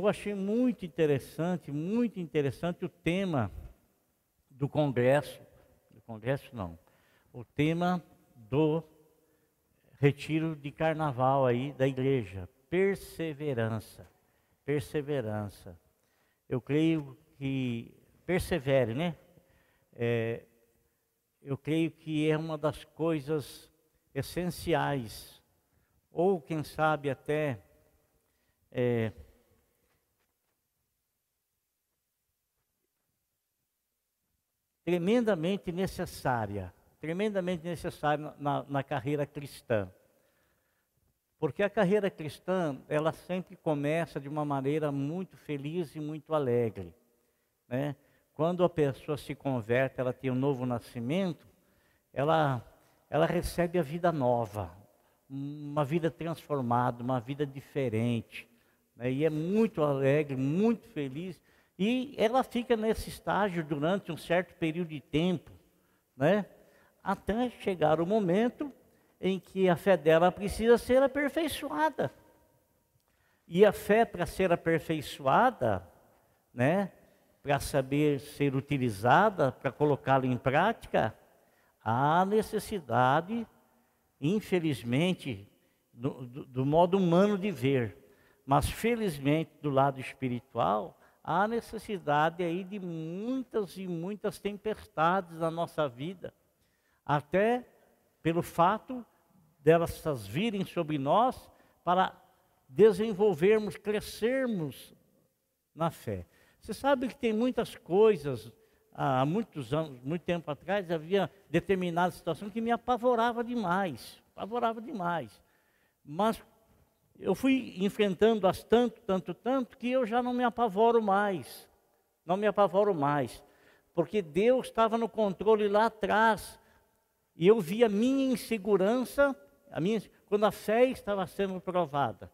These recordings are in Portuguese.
eu achei muito interessante, muito interessante o tema do congresso, do congresso não, o tema do retiro de carnaval aí da igreja, perseverança, perseverança. Eu creio que persevere, né? É, eu creio que é uma das coisas essenciais, ou quem sabe até é, tremendamente necessária, tremendamente necessária na, na carreira cristã. Porque a carreira cristã, ela sempre começa de uma maneira muito feliz e muito alegre. Né? Quando a pessoa se converte, ela tem um novo nascimento, ela, ela recebe a vida nova, uma vida transformada, uma vida diferente. Né? E é muito alegre, muito feliz. E ela fica nesse estágio durante um certo período de tempo, né? até chegar o momento em que a fé dela precisa ser aperfeiçoada. E a fé para ser aperfeiçoada, né, para saber ser utilizada, para colocá-la em prática, há necessidade, infelizmente, do, do, do modo humano de ver, mas felizmente do lado espiritual, há necessidade aí de muitas e muitas tempestades na nossa vida, até pelo fato delas virem sobre nós para desenvolvermos, crescermos na fé. Você sabe que tem muitas coisas, há muitos anos, muito tempo atrás, havia determinada situação que me apavorava demais, apavorava demais. Mas eu fui enfrentando-as tanto, tanto, tanto, que eu já não me apavoro mais. Não me apavoro mais. Porque Deus estava no controle lá atrás. E eu vi a minha insegurança a minha, quando a fé estava sendo provada.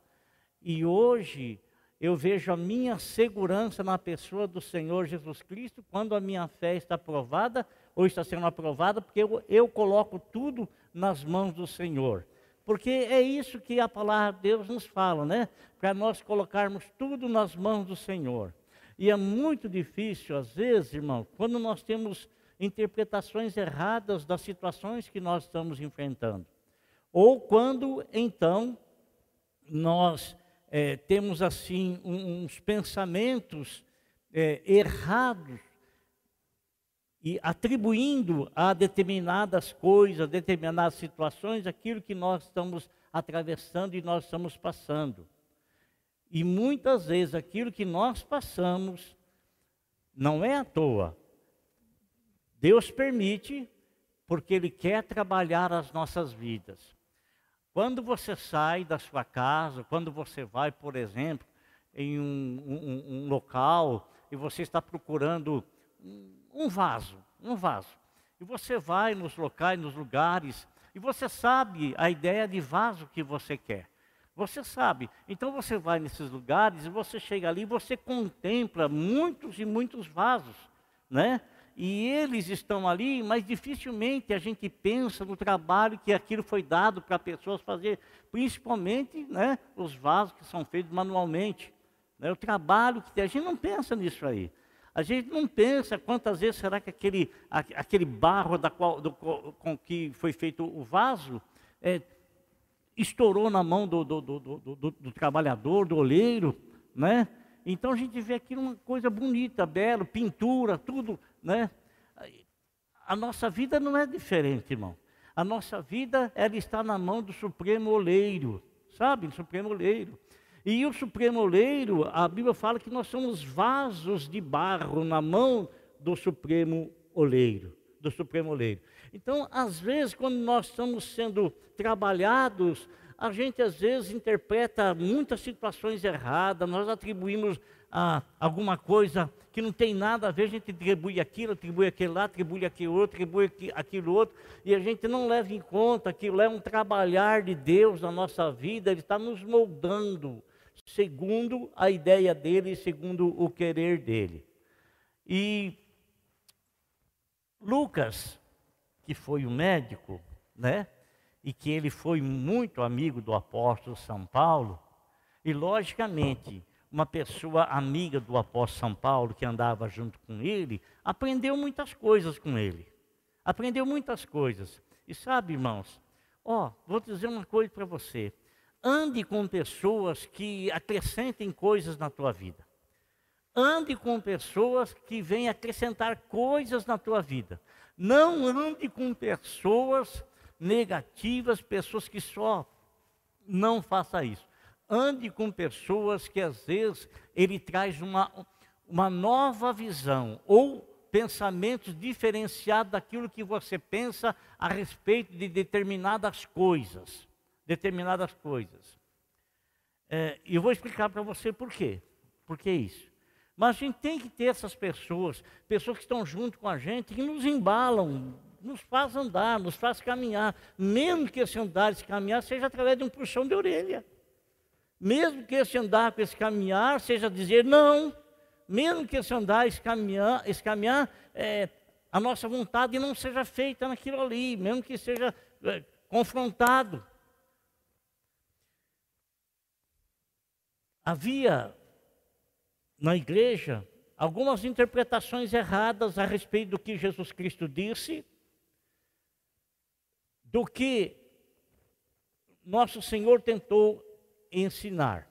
E hoje eu vejo a minha segurança na pessoa do Senhor Jesus Cristo quando a minha fé está provada ou está sendo aprovada, porque eu, eu coloco tudo nas mãos do Senhor. Porque é isso que a palavra de Deus nos fala, né? Para nós colocarmos tudo nas mãos do Senhor. E é muito difícil, às vezes, irmão, quando nós temos interpretações erradas das situações que nós estamos enfrentando. Ou quando, então, nós é, temos assim uns pensamentos é, errados e atribuindo a determinadas coisas, determinadas situações, aquilo que nós estamos atravessando e nós estamos passando. E muitas vezes aquilo que nós passamos não é à toa. Deus permite porque Ele quer trabalhar as nossas vidas. Quando você sai da sua casa, quando você vai, por exemplo, em um, um, um local e você está procurando um vaso, um vaso, e você vai nos locais, nos lugares, e você sabe a ideia de vaso que você quer. Você sabe. Então você vai nesses lugares e você chega ali você contempla muitos e muitos vasos, né? e eles estão ali, mas dificilmente a gente pensa no trabalho que aquilo foi dado para pessoas fazer, principalmente né, os vasos que são feitos manualmente. Né, o trabalho que tem, a gente não pensa nisso aí. A gente não pensa quantas vezes será que aquele, aquele barro da qual, do, com que foi feito o vaso é, estourou na mão do, do, do, do trabalhador, do oleiro, né? Então a gente vê aquilo uma coisa bonita, bela, pintura, tudo, né? A nossa vida não é diferente, irmão. A nossa vida, ela está na mão do Supremo Oleiro, sabe? O Supremo Oleiro. E o Supremo Oleiro, a Bíblia fala que nós somos vasos de barro na mão do Supremo Oleiro, do Supremo Oleiro. Então, às vezes, quando nós estamos sendo trabalhados a gente às vezes interpreta muitas situações erradas, nós atribuímos a alguma coisa que não tem nada a ver, a gente atribui aquilo, atribui aquele lá, atribui aquilo outro, atribui aquilo outro, e a gente não leva em conta que é um trabalhar de Deus na nossa vida, Ele está nos moldando segundo a ideia dele, segundo o querer dele. E Lucas, que foi o médico, né? e que ele foi muito amigo do apóstolo São Paulo, e logicamente, uma pessoa amiga do apóstolo São Paulo, que andava junto com ele, aprendeu muitas coisas com ele. Aprendeu muitas coisas. E sabe, irmãos, ó, vou dizer uma coisa para você. Ande com pessoas que acrescentem coisas na tua vida. Ande com pessoas que vêm acrescentar coisas na tua vida. Não ande com pessoas negativas, pessoas que só não faça isso. Ande com pessoas que às vezes ele traz uma, uma nova visão ou pensamentos diferenciados daquilo que você pensa a respeito de determinadas coisas. Determinadas coisas. É, eu vou explicar para você por quê. Por que isso? Mas a gente tem que ter essas pessoas, pessoas que estão junto com a gente, que nos embalam, nos faz andar, nos faz caminhar, mesmo que esse andar, esse caminhar, seja através de um puxão de orelha. Mesmo que esse andar com esse caminhar seja dizer não, mesmo que esse andar, esse caminhar, esse caminhar é, a nossa vontade não seja feita naquilo ali, mesmo que seja é, confrontado. Havia na igreja algumas interpretações erradas a respeito do que Jesus Cristo disse do que nosso Senhor tentou ensinar.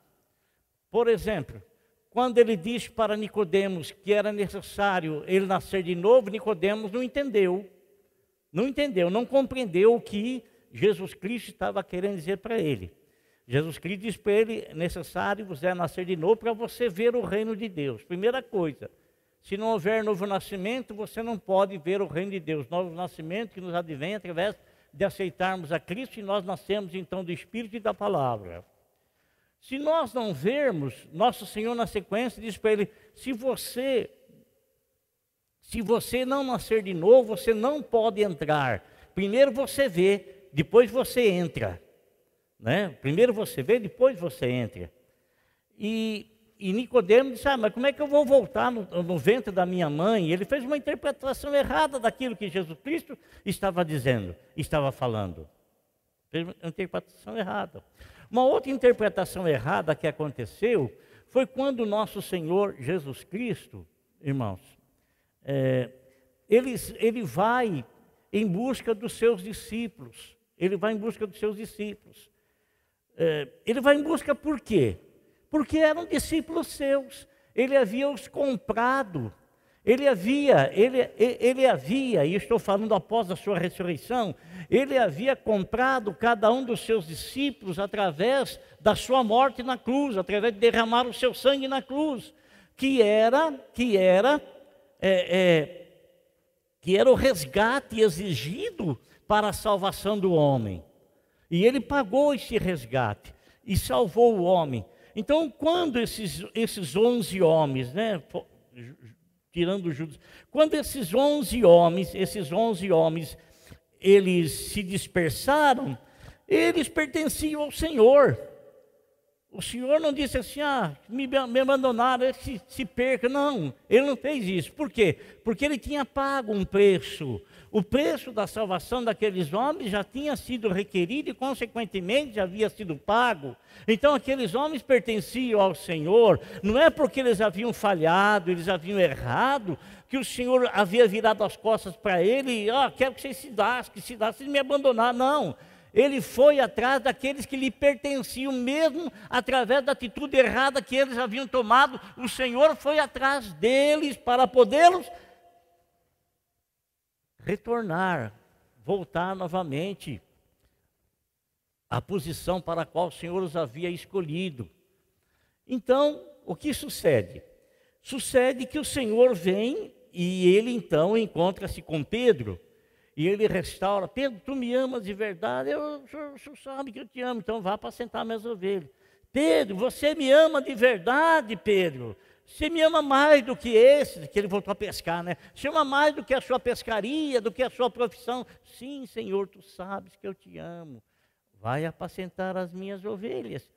Por exemplo, quando ele disse para Nicodemos que era necessário ele nascer de novo, Nicodemos não entendeu. Não entendeu, não compreendeu o que Jesus Cristo estava querendo dizer para ele. Jesus Cristo disse para ele: é necessário você nascer de novo para você ver o reino de Deus. Primeira coisa, se não houver novo nascimento, você não pode ver o reino de Deus. Novo nascimento que nos advém através de aceitarmos a Cristo e nós nascemos então do Espírito e da palavra. Se nós não vermos, nosso Senhor na sequência diz para ele: se você se você não nascer de novo, você não pode entrar. Primeiro você vê, depois você entra. Né? Primeiro você vê, depois você entra. E e Nicodemo disse: Ah, mas como é que eu vou voltar no, no ventre da minha mãe? Ele fez uma interpretação errada daquilo que Jesus Cristo estava dizendo, estava falando. Fez uma interpretação errada. Uma outra interpretação errada que aconteceu foi quando nosso Senhor Jesus Cristo, irmãos, é, ele, ele vai em busca dos seus discípulos. Ele vai em busca dos seus discípulos. É, ele vai em busca por quê? porque eram discípulos seus, ele havia os comprado, ele havia, ele, ele havia, e estou falando após a sua ressurreição, ele havia comprado cada um dos seus discípulos através da sua morte na cruz, através de derramar o seu sangue na cruz, que era, que era, é, é, que era o resgate exigido para a salvação do homem. E ele pagou esse resgate e salvou o homem. Então, quando esses, esses 11 homens, né, tirando Judas, quando esses 11 homens, esses 11 homens, eles se dispersaram, eles pertenciam ao Senhor. O Senhor não disse assim, ah, me, me abandonaram, se, se perca. Não, ele não fez isso. Por quê? Porque ele tinha pago um preço. O preço da salvação daqueles homens já tinha sido requerido e, consequentemente, já havia sido pago. Então, aqueles homens pertenciam ao Senhor. Não é porque eles haviam falhado, eles haviam errado, que o Senhor havia virado as costas para ele e, ó, oh, quero que vocês se dassem, que se dassem, me abandonar. Não ele foi atrás daqueles que lhe pertenciam, mesmo através da atitude errada que eles haviam tomado, o Senhor foi atrás deles para podê-los retornar, voltar novamente à posição para a qual o Senhor os havia escolhido. Então, o que sucede? Sucede que o Senhor vem e ele então encontra-se com Pedro e ele restaura. Pedro, tu me amas de verdade? Eu, o, senhor, sabe que eu te amo, então vá para sentar minhas ovelhas. Pedro, você me ama de verdade, Pedro? Você me ama mais do que esse, que ele voltou a pescar, né? Você ama mais do que a sua pescaria, do que a sua profissão. Sim, Senhor, tu sabes que eu te amo. Vai apacentar as minhas ovelhas.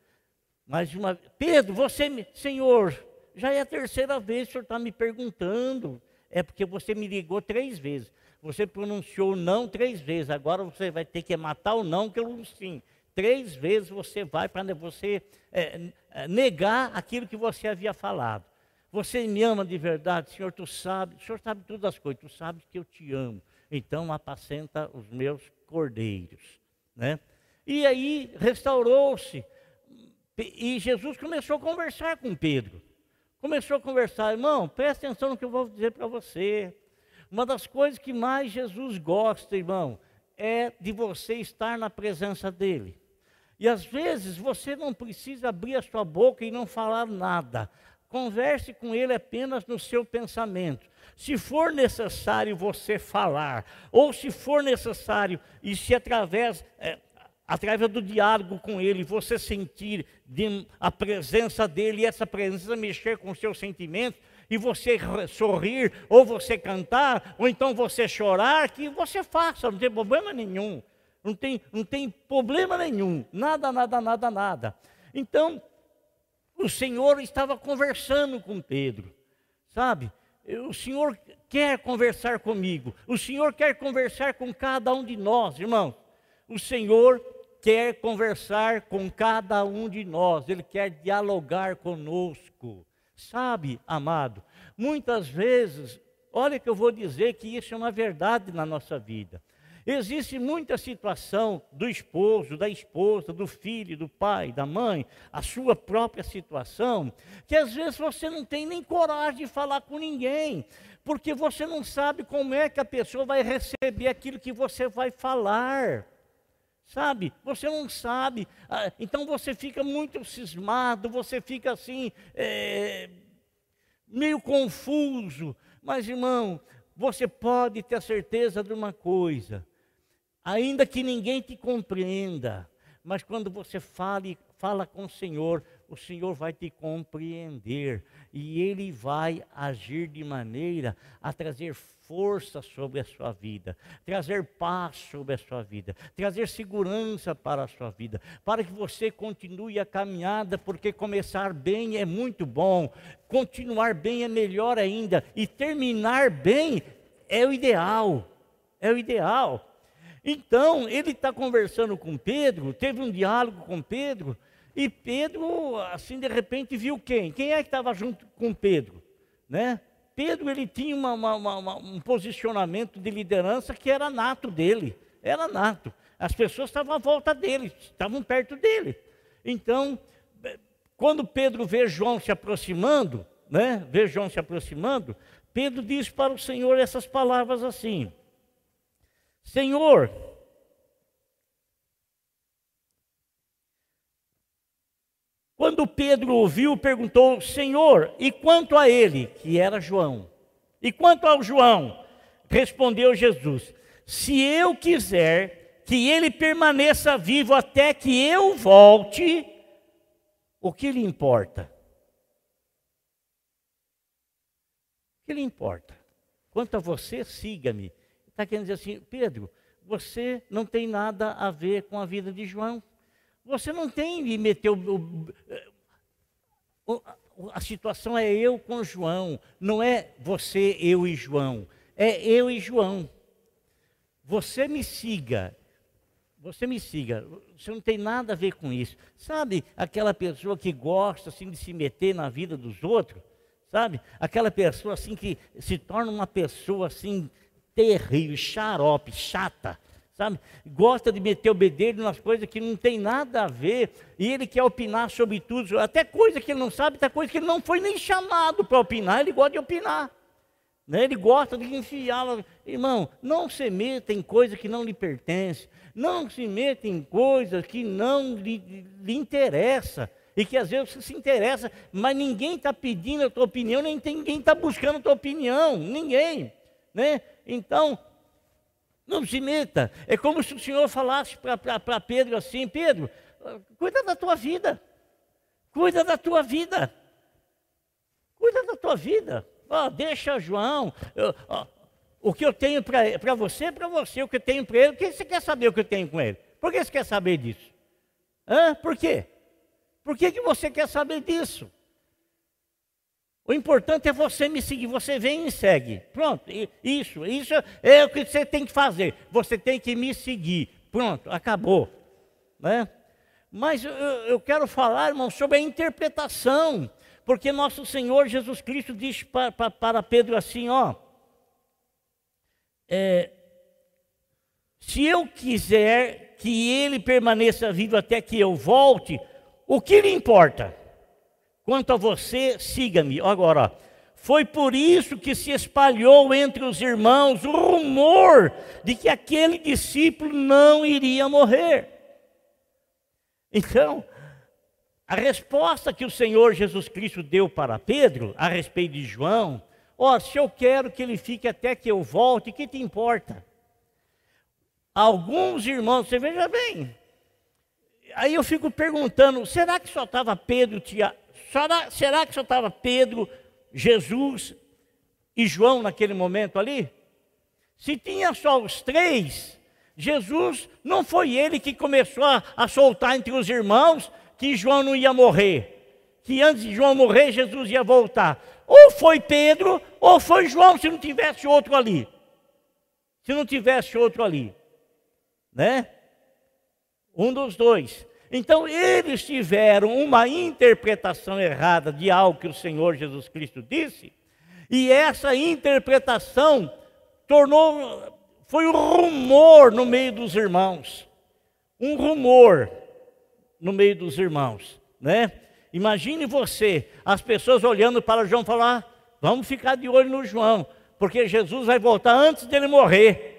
Mais uma Pedro, você me. Senhor, já é a terceira vez que o senhor está me perguntando. É porque você me ligou três vezes. Você pronunciou não três vezes. Agora você vai ter que matar o não que eu sim. Três vezes você vai para você é, é, negar aquilo que você havia falado. Você me ama de verdade, Senhor, tu sabe, o Senhor sabe todas as coisas, tu sabes que eu te amo. Então apacenta os meus cordeiros, né? E aí restaurou-se. E Jesus começou a conversar com Pedro. Começou a conversar, irmão, presta atenção no que eu vou dizer para você. Uma das coisas que mais Jesus gosta, irmão, é de você estar na presença dele. E às vezes você não precisa abrir a sua boca e não falar nada. Converse com ele apenas no seu pensamento. Se for necessário você falar, ou se for necessário, e se através, é, através do diálogo com ele, você sentir de, a presença dele, e essa presença mexer com os seus sentimentos, e você sorrir, ou você cantar, ou então você chorar, que você faça, não tem problema nenhum. Não tem, não tem problema nenhum. Nada, nada, nada, nada. Então, o Senhor estava conversando com Pedro, sabe? O Senhor quer conversar comigo. O Senhor quer conversar com cada um de nós, irmãos. O Senhor quer conversar com cada um de nós. Ele quer dialogar conosco. Sabe, amado, muitas vezes, olha que eu vou dizer que isso é uma verdade na nossa vida. Existe muita situação do esposo, da esposa, do filho, do pai, da mãe, a sua própria situação, que às vezes você não tem nem coragem de falar com ninguém, porque você não sabe como é que a pessoa vai receber aquilo que você vai falar sabe? Você não sabe, ah, então você fica muito cismado, você fica assim, é, meio confuso. Mas, irmão, você pode ter a certeza de uma coisa: ainda que ninguém te compreenda, mas quando você fale, fala com o Senhor, o Senhor vai te compreender e Ele vai agir de maneira a trazer força sobre a sua vida, trazer paz sobre a sua vida, trazer segurança para a sua vida, para que você continue a caminhada, porque começar bem é muito bom, continuar bem é melhor ainda, e terminar bem é o ideal, é o ideal. Então, ele está conversando com Pedro, teve um diálogo com Pedro, e Pedro, assim, de repente, viu quem? Quem é que estava junto com Pedro? Né? Pedro, ele tinha uma, uma, uma, um posicionamento de liderança que era nato dele. Era nato. As pessoas estavam à volta dele, estavam perto dele. Então, quando Pedro vê João se aproximando, né? Vê João se aproximando, Pedro diz para o Senhor essas palavras assim: Senhor, Quando Pedro ouviu, perguntou: Senhor, e quanto a ele, que era João? E quanto ao João? Respondeu Jesus: Se eu quiser que ele permaneça vivo até que eu volte, o que lhe importa? O que lhe importa? Quanto a você, siga-me. Está querendo dizer assim, Pedro, você não tem nada a ver com a vida de João. Você não tem de meter o, o, a situação é eu com João, não é você, eu e João, é eu e João. Você me siga, você me siga, você não tem nada a ver com isso. Sabe aquela pessoa que gosta assim de se meter na vida dos outros? Sabe? Aquela pessoa assim que se torna uma pessoa assim terrível, xarope, chata sabe? Gosta de meter o bedelho nas coisas que não tem nada a ver, e ele quer opinar sobre tudo, até coisa que ele não sabe, até coisa que ele não foi nem chamado para opinar, ele gosta de opinar. Né? Ele gosta de enfiar. Irmão, não se meta em coisa que não lhe pertence, não se meta em coisas que não lhe, lhe interessa. E que às vezes você se interessa, mas ninguém está pedindo a tua opinião, nem ninguém está buscando a tua opinião, ninguém. Né? Então, não se meta. É como se o Senhor falasse para Pedro assim: Pedro, cuida da tua vida. Cuida da tua vida. Cuida da tua vida. Oh, deixa João. Oh, o que eu tenho para você é para você. O que eu tenho para ele, o que você quer saber o que eu tenho com ele? Por que você quer saber disso? Hã? Por quê? Por que, que você quer saber disso? O importante é você me seguir. Você vem e me segue. Pronto. Isso, isso é o que você tem que fazer. Você tem que me seguir. Pronto, acabou. Né? Mas eu, eu quero falar, irmão, sobre a interpretação, porque nosso Senhor Jesus Cristo diz para, para, para Pedro assim: ó, é, se eu quiser que ele permaneça vivo até que eu volte, o que lhe importa? Quanto a você, siga-me. Agora, foi por isso que se espalhou entre os irmãos o rumor de que aquele discípulo não iria morrer. Então, a resposta que o Senhor Jesus Cristo deu para Pedro a respeito de João, ó, oh, se eu quero que ele fique até que eu volte, que te importa? Alguns irmãos, você veja bem, aí eu fico perguntando, será que só estava Pedro, tia, será, será que só estava Pedro, Jesus e João naquele momento ali? Se tinha só os três, Jesus não foi ele que começou a, a, soltar entre os irmãos que João não ia morrer. Que antes de João morrer, Jesus ia voltar. Ou foi Pedro, ou foi João, se não tivesse outro ali. Se não tivesse outro ali. Né? Um dos dois. Então, eles tiveram uma interpretação errada de algo que o Senhor Jesus Cristo disse, e essa interpretação tornou, foi um rumor no meio dos irmãos. Um rumor no meio dos irmãos, né? Imagine você, as pessoas olhando para João falar: ah, vamos ficar de olho no João, porque Jesus vai voltar antes dele morrer.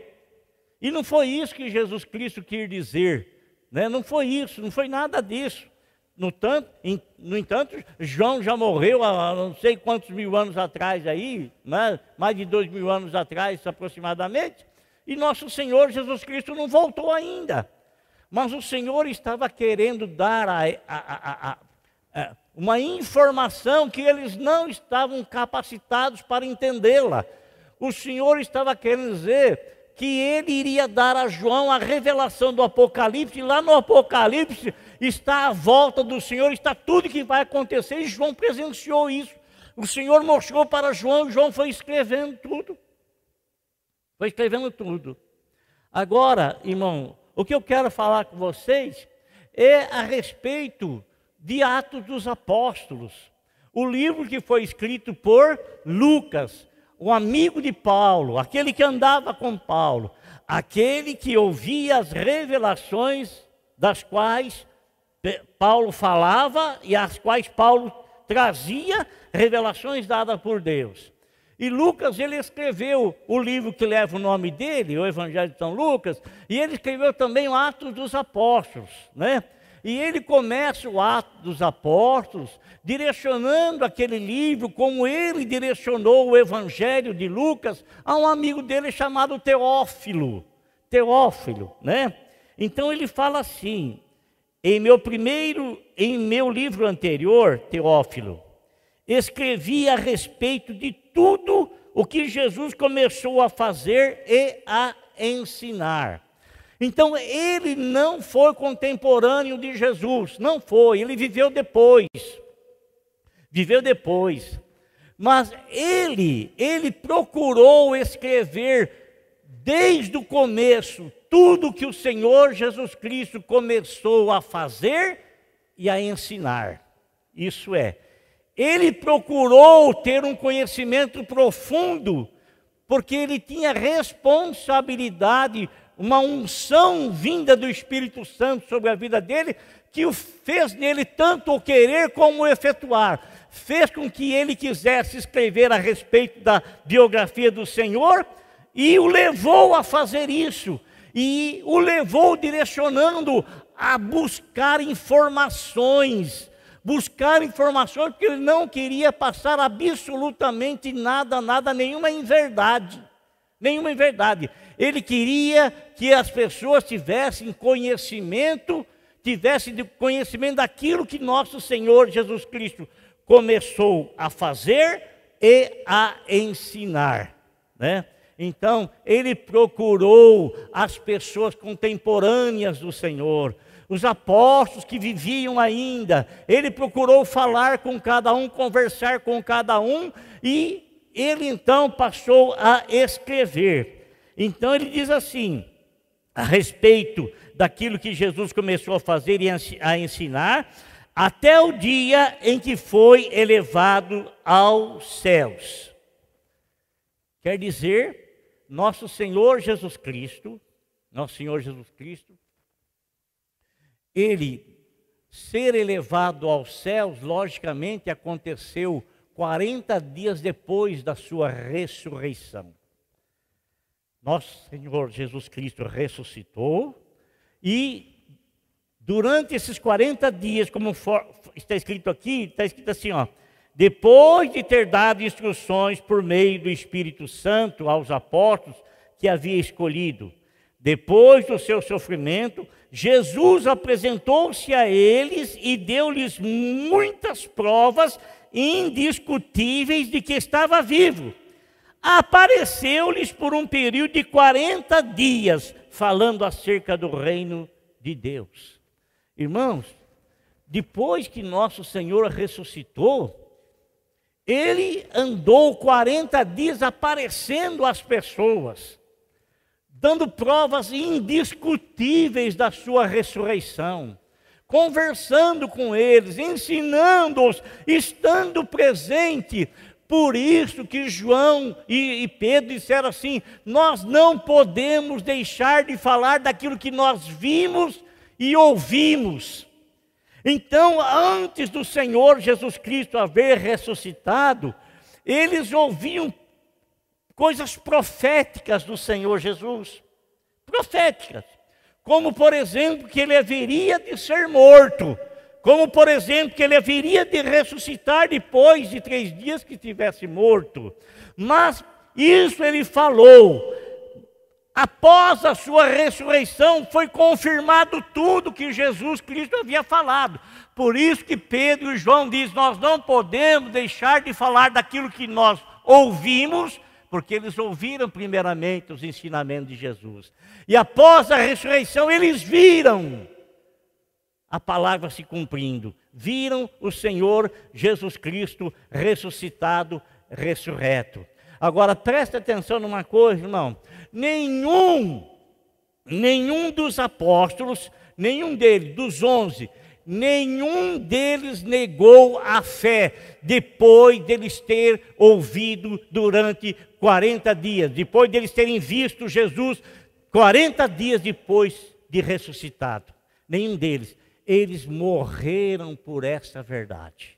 E não foi isso que Jesus Cristo quis dizer. Né? Não foi isso, não foi nada disso. No, tanto, em, no entanto, João já morreu há não sei quantos mil anos atrás aí, né? mais de dois mil anos atrás aproximadamente, e nosso Senhor Jesus Cristo não voltou ainda. Mas o Senhor estava querendo dar a, a, a, uma informação que eles não estavam capacitados para entendê-la. O Senhor estava querendo dizer que ele iria dar a João a revelação do Apocalipse, e lá no Apocalipse está a volta do Senhor, está tudo que vai acontecer, e João presenciou isso. O Senhor mostrou para João, e João foi escrevendo tudo. Foi escrevendo tudo. Agora, irmão, o que eu quero falar com vocês é a respeito de Atos dos Apóstolos. O livro que foi escrito por Lucas, o amigo de Paulo, aquele que andava com Paulo, aquele que ouvia as revelações das quais Paulo falava e as quais Paulo trazia revelações dadas por Deus. E Lucas, ele escreveu o livro que leva o nome dele, o Evangelho de São Lucas, e ele escreveu também o Atos dos Apóstolos, né? E ele começa o ato dos apóstolos, direcionando aquele livro, como ele direcionou o Evangelho de Lucas, a um amigo dele chamado Teófilo. Teófilo, né? Então ele fala assim: em meu primeiro, em meu livro anterior, Teófilo, escrevi a respeito de tudo o que Jesus começou a fazer e a ensinar então ele não foi contemporâneo de Jesus, não foi, ele viveu depois. Viveu depois. Mas ele, ele procurou escrever desde o começo tudo que o Senhor Jesus Cristo começou a fazer e a ensinar. Isso é, ele procurou ter um conhecimento profundo, porque ele tinha responsabilidade uma unção vinda do Espírito Santo sobre a vida dele, que o fez nele tanto o querer como o efetuar. Fez com que ele quisesse escrever a respeito da biografia do Senhor e o levou a fazer isso. E o levou direcionando a buscar informações, buscar informações, porque ele não queria passar absolutamente nada, nada, nenhuma em verdade. Nenhuma verdade. Ele queria que as pessoas tivessem conhecimento, tivessem conhecimento daquilo que nosso Senhor Jesus Cristo começou a fazer e a ensinar, né? Então, ele procurou as pessoas contemporâneas do Senhor, os apóstolos que viviam ainda, ele procurou falar com cada um, conversar com cada um, e ele então passou a escrever. Então ele diz assim: a respeito daquilo que Jesus começou a fazer e a ensinar, até o dia em que foi elevado aos céus. Quer dizer, nosso Senhor Jesus Cristo, nosso Senhor Jesus Cristo, ele ser elevado aos céus, logicamente aconteceu 40 dias depois da sua ressurreição. Nosso Senhor Jesus Cristo ressuscitou e durante esses 40 dias, como for, está escrito aqui, está escrito assim, ó, depois de ter dado instruções por meio do Espírito Santo aos apóstolos que havia escolhido, depois do seu sofrimento, Jesus apresentou-se a eles e deu-lhes muitas provas indiscutíveis de que estava vivo. Apareceu-lhes por um período de 40 dias, falando acerca do reino de Deus. Irmãos, depois que nosso Senhor ressuscitou, ele andou 40 dias aparecendo às pessoas dando provas indiscutíveis da sua ressurreição, conversando com eles, ensinando-os, estando presente. Por isso que João e, e Pedro disseram assim: nós não podemos deixar de falar daquilo que nós vimos e ouvimos. Então, antes do Senhor Jesus Cristo haver ressuscitado, eles ouviam coisas proféticas do Senhor Jesus. Proféticas. Como, por exemplo, que ele haveria de ser morto. Como, por exemplo, que ele haveria de ressuscitar depois de três dias que estivesse morto. Mas isso ele falou. Após a sua ressurreição, foi confirmado tudo que Jesus Cristo havia falado. Por isso que Pedro e João diz: Nós não podemos deixar de falar daquilo que nós ouvimos porque eles ouviram primeiramente os ensinamentos de Jesus. E após a ressurreição, eles viram a palavra se cumprindo. Viram o Senhor Jesus Cristo ressuscitado, ressurreto. Agora preste atenção numa coisa, irmão. Nenhum, nenhum dos apóstolos, nenhum deles, dos onze, nenhum deles negou a fé depois deles ter ouvido durante 40 dias, depois deles terem visto Jesus 40 dias depois de ressuscitado. Nenhum deles. Eles morreram por essa verdade.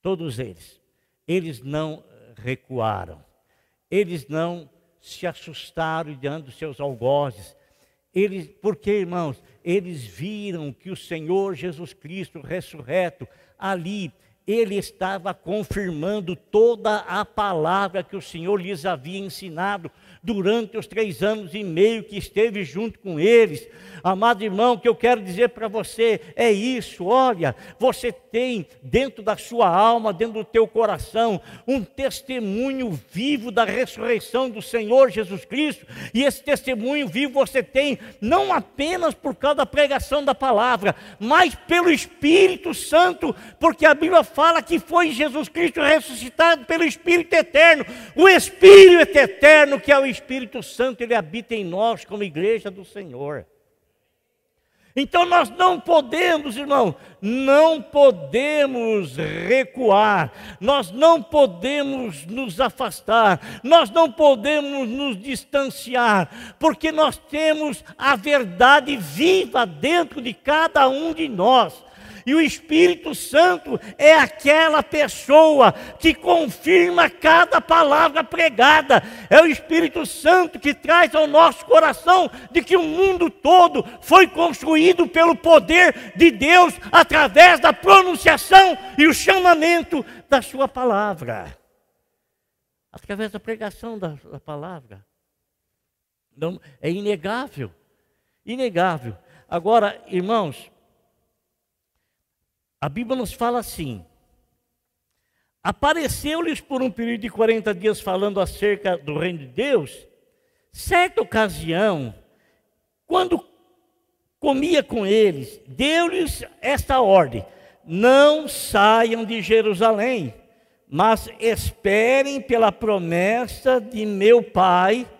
Todos eles. Eles não recuaram. Eles não se assustaram diante dos seus algozes. Eles, porque, irmãos, eles viram que o Senhor Jesus Cristo ressurreto ali ele estava confirmando toda a palavra que o Senhor lhes havia ensinado durante os três anos e meio que esteve junto com eles. Amado irmão, o que eu quero dizer para você é isso: olha, você tem dentro da sua alma, dentro do teu coração, um testemunho vivo da ressurreição do Senhor Jesus Cristo, e esse testemunho vivo você tem não apenas por causa da pregação da palavra, mas pelo Espírito Santo, porque a Bíblia fala que foi Jesus Cristo ressuscitado pelo Espírito eterno, o Espírito eterno que é o Espírito Santo, ele habita em nós como igreja do Senhor. Então nós não podemos, irmão, não podemos recuar, nós não podemos nos afastar, nós não podemos nos distanciar, porque nós temos a verdade viva dentro de cada um de nós. E o Espírito Santo é aquela pessoa que confirma cada palavra pregada. É o Espírito Santo que traz ao nosso coração de que o mundo todo foi construído pelo poder de Deus através da pronunciação e o chamamento da sua palavra. Através da pregação da, da palavra. Não, é inegável. Inegável. Agora, irmãos, a Bíblia nos fala assim: apareceu-lhes por um período de 40 dias falando acerca do reino de Deus. Certa ocasião, quando comia com eles, deu-lhes esta ordem: não saiam de Jerusalém, mas esperem pela promessa de meu Pai,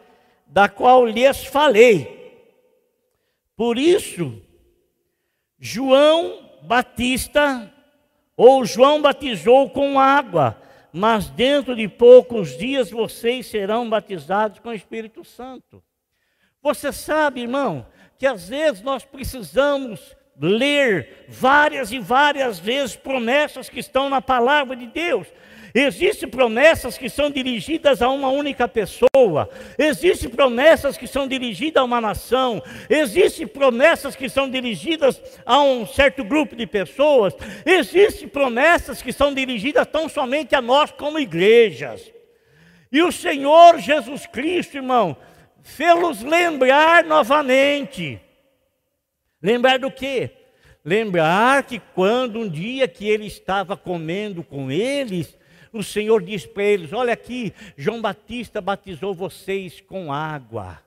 da qual lhes falei. Por isso, João Batista, ou João batizou com água, mas dentro de poucos dias vocês serão batizados com o Espírito Santo. Você sabe, irmão, que às vezes nós precisamos ler várias e várias vezes promessas que estão na palavra de Deus. Existem promessas que são dirigidas a uma única pessoa, existem promessas que são dirigidas a uma nação, existem promessas que são dirigidas a um certo grupo de pessoas, existem promessas que são dirigidas tão somente a nós como igrejas. E o Senhor Jesus Cristo, irmão, fê-los lembrar novamente. Lembrar do quê? Lembrar que quando um dia que ele estava comendo com eles, o Senhor diz para eles: Olha aqui, João Batista batizou vocês com água,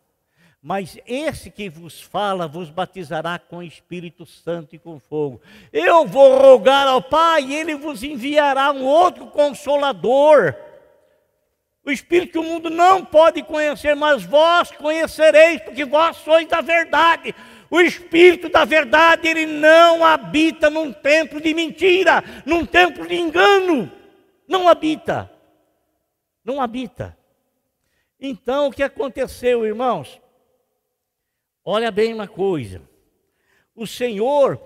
mas esse que vos fala vos batizará com Espírito Santo e com fogo. Eu vou rogar ao Pai e ele vos enviará um outro consolador. O Espírito que o mundo não pode conhecer, mas vós conhecereis, porque vós sois da verdade. O Espírito da verdade, ele não habita num templo de mentira, num templo de engano. Não habita. Não habita. Então, o que aconteceu, irmãos? Olha bem uma coisa. O Senhor,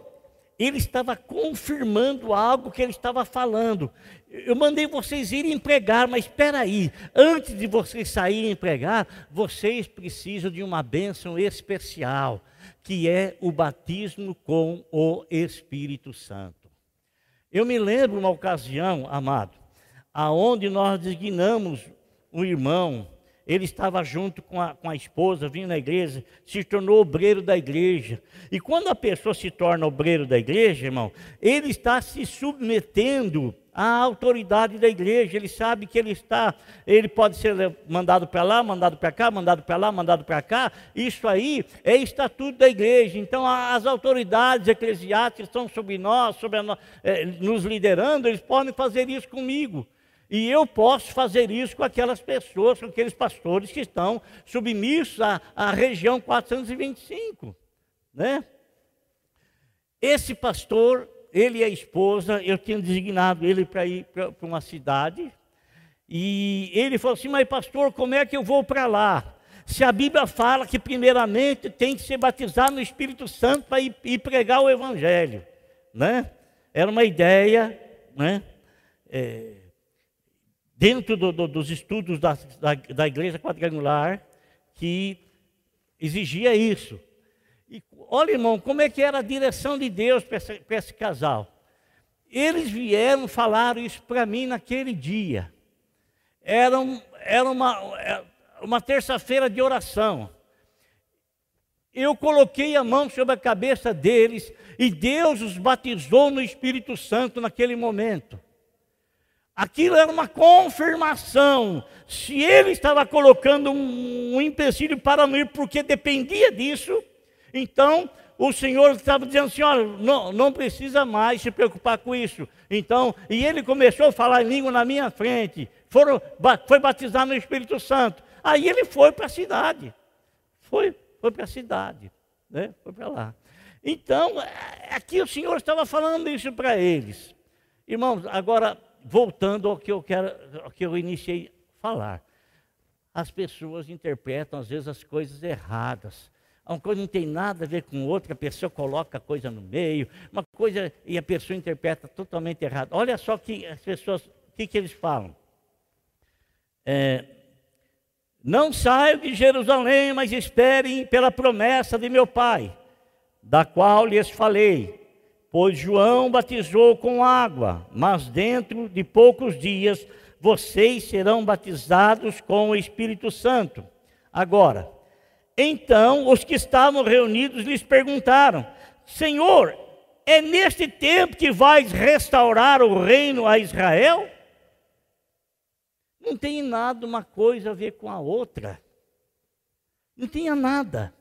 ele estava confirmando algo que ele estava falando. Eu mandei vocês irem pregar, mas espera aí, antes de vocês saírem pregar, vocês precisam de uma bênção especial, que é o batismo com o Espírito Santo. Eu me lembro uma ocasião, amado, aonde nós designamos um irmão, ele estava junto com a, com a esposa, vindo na igreja, se tornou obreiro da igreja. E quando a pessoa se torna obreiro da igreja, irmão, ele está se submetendo à autoridade da igreja. Ele sabe que ele está, ele pode ser mandado para lá, mandado para cá, mandado para lá, mandado para cá. Isso aí é estatuto da igreja. Então as autoridades eclesiásticas estão sobre nós, sobre a, é, nos liderando, eles podem fazer isso comigo. E eu posso fazer isso com aquelas pessoas, com aqueles pastores que estão submissos à, à região 425. Né? Esse pastor, ele e a esposa, eu tinha designado ele para ir para uma cidade. E ele falou assim: Mas, pastor, como é que eu vou para lá? Se a Bíblia fala que, primeiramente, tem que ser batizado no Espírito Santo para ir, ir pregar o Evangelho. Né? Era uma ideia, né? É, dentro do, do, dos estudos da, da, da, igreja quadrangular que exigia isso. E olha, irmão, como é que era a direção de Deus para esse, esse casal. Eles vieram, falaram isso para mim naquele dia. Era, um, era uma, é, uma terça-feira de oração. Eu coloquei a mão sobre a cabeça deles e Deus os batizou no Espírito Santo naquele momento. Aquilo era uma confirmação. Se ele estava colocando um, um empecilho para não ir, porque dependia disso, então o Senhor estava dizendo assim: olha, não, não precisa mais se preocupar com isso. Então, e ele começou a falar em língua na minha frente, foram, foi batizado no Espírito Santo. Aí ele foi para a cidade. Foi, foi para a cidade. Né? Foi para lá. Então, é, aqui o Senhor estava falando isso para eles. Irmãos, agora voltando ao que eu quero, ao que eu iniciei falar. As pessoas interpretam às vezes as coisas erradas. Uma coisa não tem nada a ver com outra, a pessoa coloca a coisa no meio, uma coisa e a pessoa interpreta totalmente errado. Olha só que as pessoas, o que, que eles falam? É, não saiam de Jerusalém, mas esperem pela promessa de meu Pai, da qual lhes falei. Pois João batizou com água, mas dentro de poucos dias vocês serão batizados com o Espírito Santo. Agora, então os que estavam reunidos lhes perguntaram: Senhor, é neste tempo que vais restaurar o reino a Israel? Não tem nada uma coisa a ver com a outra. Não tinha nada.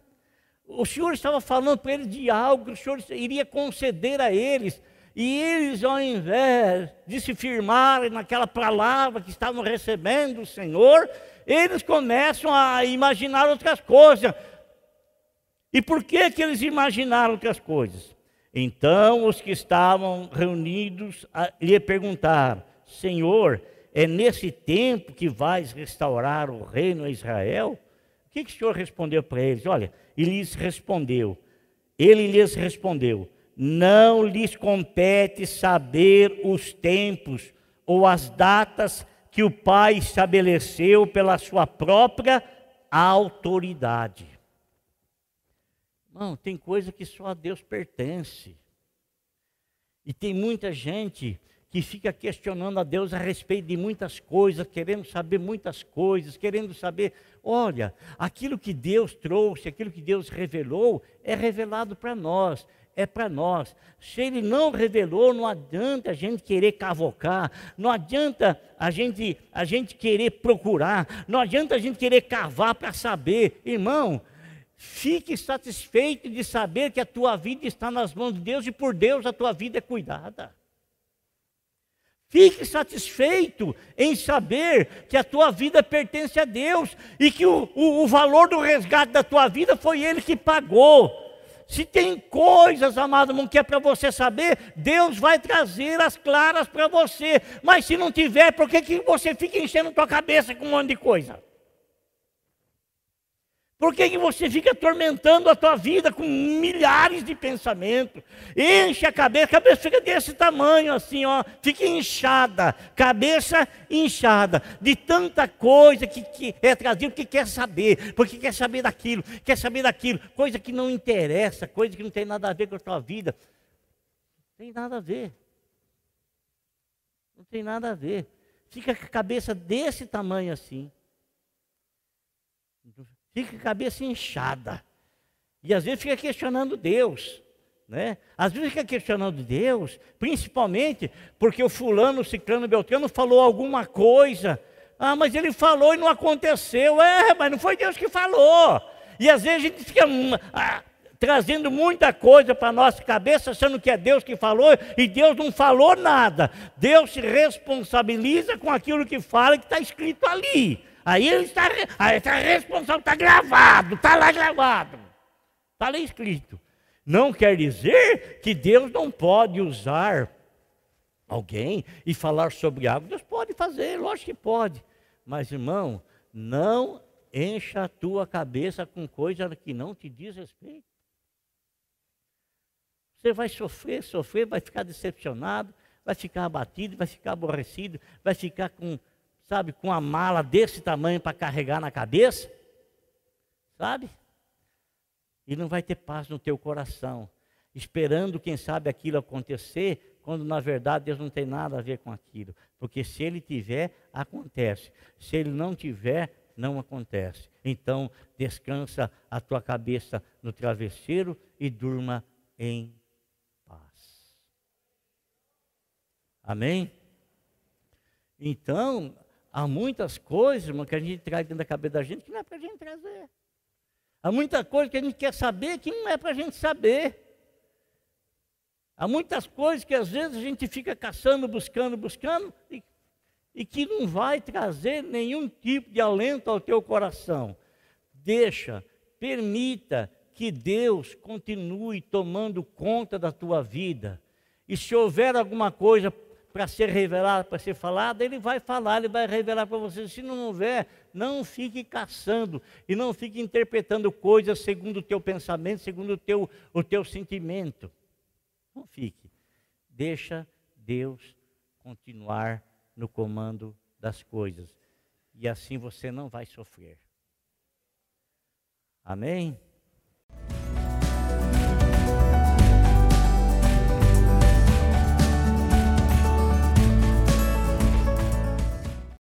O Senhor estava falando para eles de algo que o Senhor iria conceder a eles. E eles, ao invés de se firmarem naquela palavra que estavam recebendo do Senhor, eles começam a imaginar outras coisas. E por que, que eles imaginaram outras coisas? Então os que estavam reunidos lhe perguntaram: Senhor, é nesse tempo que vais restaurar o reino a Israel? Que, que o Senhor respondeu para eles? Olha, ele lhes respondeu, ele lhes respondeu: Não lhes compete saber os tempos ou as datas que o Pai estabeleceu pela sua própria autoridade. Não, tem coisa que só a Deus pertence. E tem muita gente que fica questionando a Deus a respeito de muitas coisas, querendo saber muitas coisas, querendo saber, olha, aquilo que Deus trouxe, aquilo que Deus revelou, é revelado para nós, é para nós. Se Ele não revelou, não adianta a gente querer cavocar, não adianta a gente, a gente querer procurar, não adianta a gente querer cavar para saber, irmão. Fique satisfeito de saber que a tua vida está nas mãos de Deus e por Deus a tua vida é cuidada. Fique satisfeito em saber que a tua vida pertence a Deus e que o, o, o, valor do resgate da tua vida foi Ele que pagou. Se tem coisas, amado irmão, que é para você saber, Deus vai trazer as claras para você. Mas se não tiver, por que, que você fica enchendo a tua cabeça com um monte de coisa? Por que, que você fica atormentando a tua vida com milhares de pensamentos? Enche a cabeça, a cabeça fica desse tamanho assim, ó, fica inchada, cabeça inchada, de tanta coisa que, que é trazido que quer saber, porque quer saber daquilo, quer saber daquilo, coisa que não interessa, coisa que não tem nada a ver com a tua vida. Não tem nada a ver. Não tem nada a ver. Fica com a cabeça desse tamanho assim fica a cabeça inchada. E às vezes fica questionando Deus. Né? Às vezes fica questionando Deus, principalmente porque o fulano, o ciclano, o beltrano falou alguma coisa. Ah, mas ele falou e não aconteceu. É, mas não foi Deus que falou. E às vezes a gente fica hum, ah, trazendo muita coisa para a nossa cabeça, achando que é Deus que falou, e Deus não falou nada. Deus se responsabiliza com aquilo que fala que está escrito ali. Aí ele está, aí está responsável, está gravado, está lá gravado, está lá escrito. Não quer dizer que Deus não pode usar alguém e falar sobre algo. Deus pode fazer, lógico que pode. Mas, irmão, não encha a tua cabeça com coisa que não te diz respeito. Você vai sofrer, sofrer, vai ficar decepcionado, vai ficar abatido, vai ficar aborrecido, vai ficar com sabe, com a mala desse tamanho para carregar na cabeça, sabe? E não vai ter paz no teu coração, esperando, quem sabe, aquilo acontecer, quando na verdade Deus não tem nada a ver com aquilo. Porque se ele tiver, acontece. Se ele não tiver, não acontece. Então, descansa a tua cabeça no travesseiro e durma em paz. Amém? Então, Há muitas coisas, irmão, que a gente traz dentro da cabeça da gente que não é para a gente trazer. Há muita coisa que a gente quer saber que não é para a gente saber. Há muitas coisas que às vezes a gente fica caçando, buscando, buscando, e, e que não vai trazer nenhum tipo de alento ao teu coração. Deixa, permita que Deus continue tomando conta da tua vida. E se houver alguma coisa para ser revelado, para ser falado, ele vai falar, ele vai revelar para você. Se não houver, não fique caçando e não fique interpretando coisas segundo o teu pensamento, segundo o teu, o teu sentimento. Não fique. Deixa Deus continuar no comando das coisas. E assim você não vai sofrer. Amém?